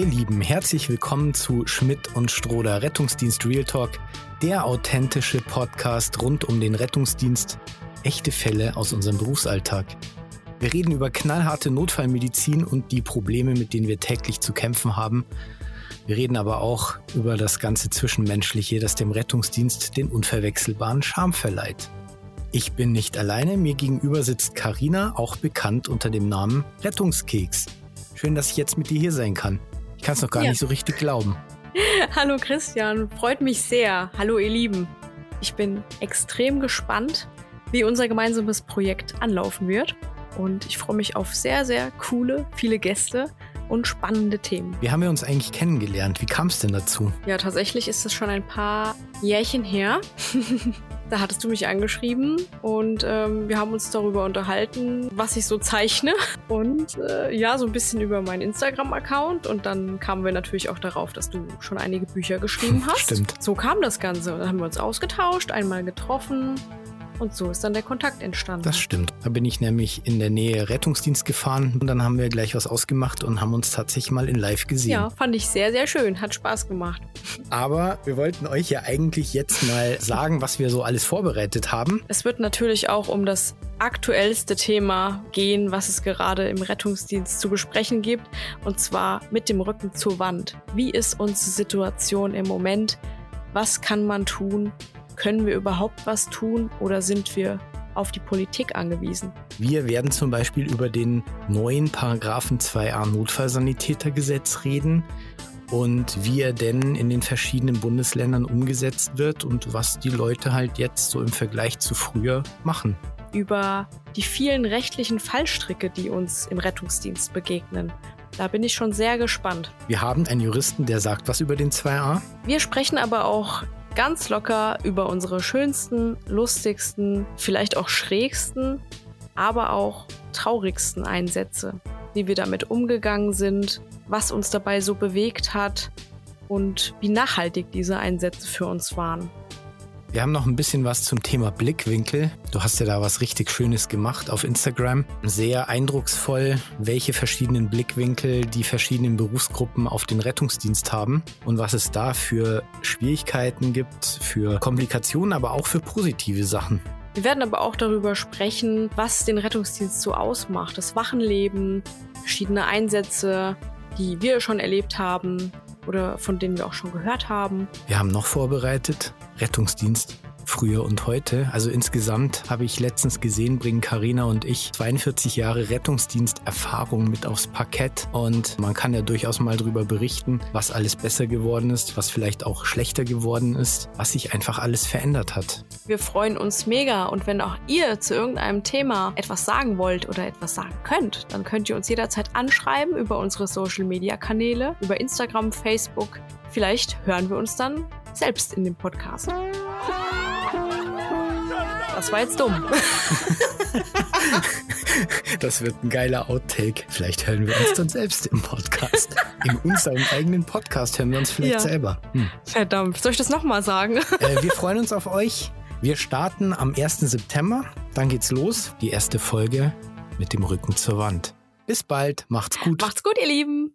Ihr Lieben, herzlich willkommen zu Schmidt und Stroder Rettungsdienst Real Talk, der authentische Podcast rund um den Rettungsdienst, echte Fälle aus unserem Berufsalltag. Wir reden über knallharte Notfallmedizin und die Probleme, mit denen wir täglich zu kämpfen haben. Wir reden aber auch über das ganze Zwischenmenschliche, das dem Rettungsdienst den unverwechselbaren Charme verleiht. Ich bin nicht alleine, mir gegenüber sitzt Karina, auch bekannt unter dem Namen Rettungskeks. Schön, dass ich jetzt mit dir hier sein kann. Ich kann es noch gar ja. nicht so richtig glauben. Hallo Christian, freut mich sehr. Hallo ihr Lieben. Ich bin extrem gespannt, wie unser gemeinsames Projekt anlaufen wird. Und ich freue mich auf sehr, sehr coole, viele Gäste und spannende Themen. Wie haben wir uns eigentlich kennengelernt? Wie kam es denn dazu? Ja, tatsächlich ist es schon ein paar Jährchen her. Da hattest du mich angeschrieben und ähm, wir haben uns darüber unterhalten, was ich so zeichne und äh, ja, so ein bisschen über meinen Instagram-Account und dann kamen wir natürlich auch darauf, dass du schon einige Bücher geschrieben hast. Stimmt. So kam das Ganze. Und dann haben wir uns ausgetauscht, einmal getroffen und so ist dann der Kontakt entstanden. Das stimmt. Da bin ich nämlich in der Nähe Rettungsdienst gefahren und dann haben wir gleich was ausgemacht und haben uns tatsächlich mal in live gesehen. Ja, fand ich sehr, sehr schön. Hat Spaß gemacht. Aber wir wollten euch ja eigentlich jetzt mal sagen, was wir so alles vorbereitet haben. Es wird natürlich auch um das aktuellste Thema gehen, was es gerade im Rettungsdienst zu besprechen gibt. Und zwar mit dem Rücken zur Wand. Wie ist unsere Situation im Moment? Was kann man tun? Können wir überhaupt was tun oder sind wir auf die Politik angewiesen? Wir werden zum Beispiel über den neuen Paragraphen 2a Notfallsanitätergesetz reden und wie er denn in den verschiedenen Bundesländern umgesetzt wird und was die Leute halt jetzt so im Vergleich zu früher machen. Über die vielen rechtlichen Fallstricke, die uns im Rettungsdienst begegnen. Da bin ich schon sehr gespannt. Wir haben einen Juristen, der sagt was über den 2a. Wir sprechen aber auch ganz locker über unsere schönsten, lustigsten, vielleicht auch schrägsten, aber auch traurigsten Einsätze, wie wir damit umgegangen sind, was uns dabei so bewegt hat und wie nachhaltig diese Einsätze für uns waren. Wir haben noch ein bisschen was zum Thema Blickwinkel. Du hast ja da was richtig Schönes gemacht auf Instagram. Sehr eindrucksvoll, welche verschiedenen Blickwinkel die verschiedenen Berufsgruppen auf den Rettungsdienst haben und was es da für Schwierigkeiten gibt, für Komplikationen, aber auch für positive Sachen. Wir werden aber auch darüber sprechen, was den Rettungsdienst so ausmacht. Das Wachenleben, verschiedene Einsätze, die wir schon erlebt haben, oder von denen wir auch schon gehört haben. Wir haben noch vorbereitet Rettungsdienst früher und heute. Also insgesamt habe ich letztens gesehen, bringen Karina und ich 42 Jahre Rettungsdiensterfahrung mit aufs Parkett und man kann ja durchaus mal darüber berichten, was alles besser geworden ist, was vielleicht auch schlechter geworden ist, was sich einfach alles verändert hat. Wir freuen uns mega und wenn auch ihr zu irgendeinem Thema etwas sagen wollt oder etwas sagen könnt, dann könnt ihr uns jederzeit anschreiben über unsere Social Media Kanäle, über Instagram, Facebook. Vielleicht hören wir uns dann selbst in dem Podcast. Das war jetzt dumm. Das wird ein geiler Outtake. Vielleicht hören wir uns dann selbst im Podcast. In unserem eigenen Podcast hören wir uns vielleicht ja. selber. Hm. Verdammt, soll ich das nochmal sagen? Äh, wir freuen uns auf euch. Wir starten am 1. September. Dann geht's los. Die erste Folge mit dem Rücken zur Wand. Bis bald. Macht's gut. Macht's gut, ihr Lieben.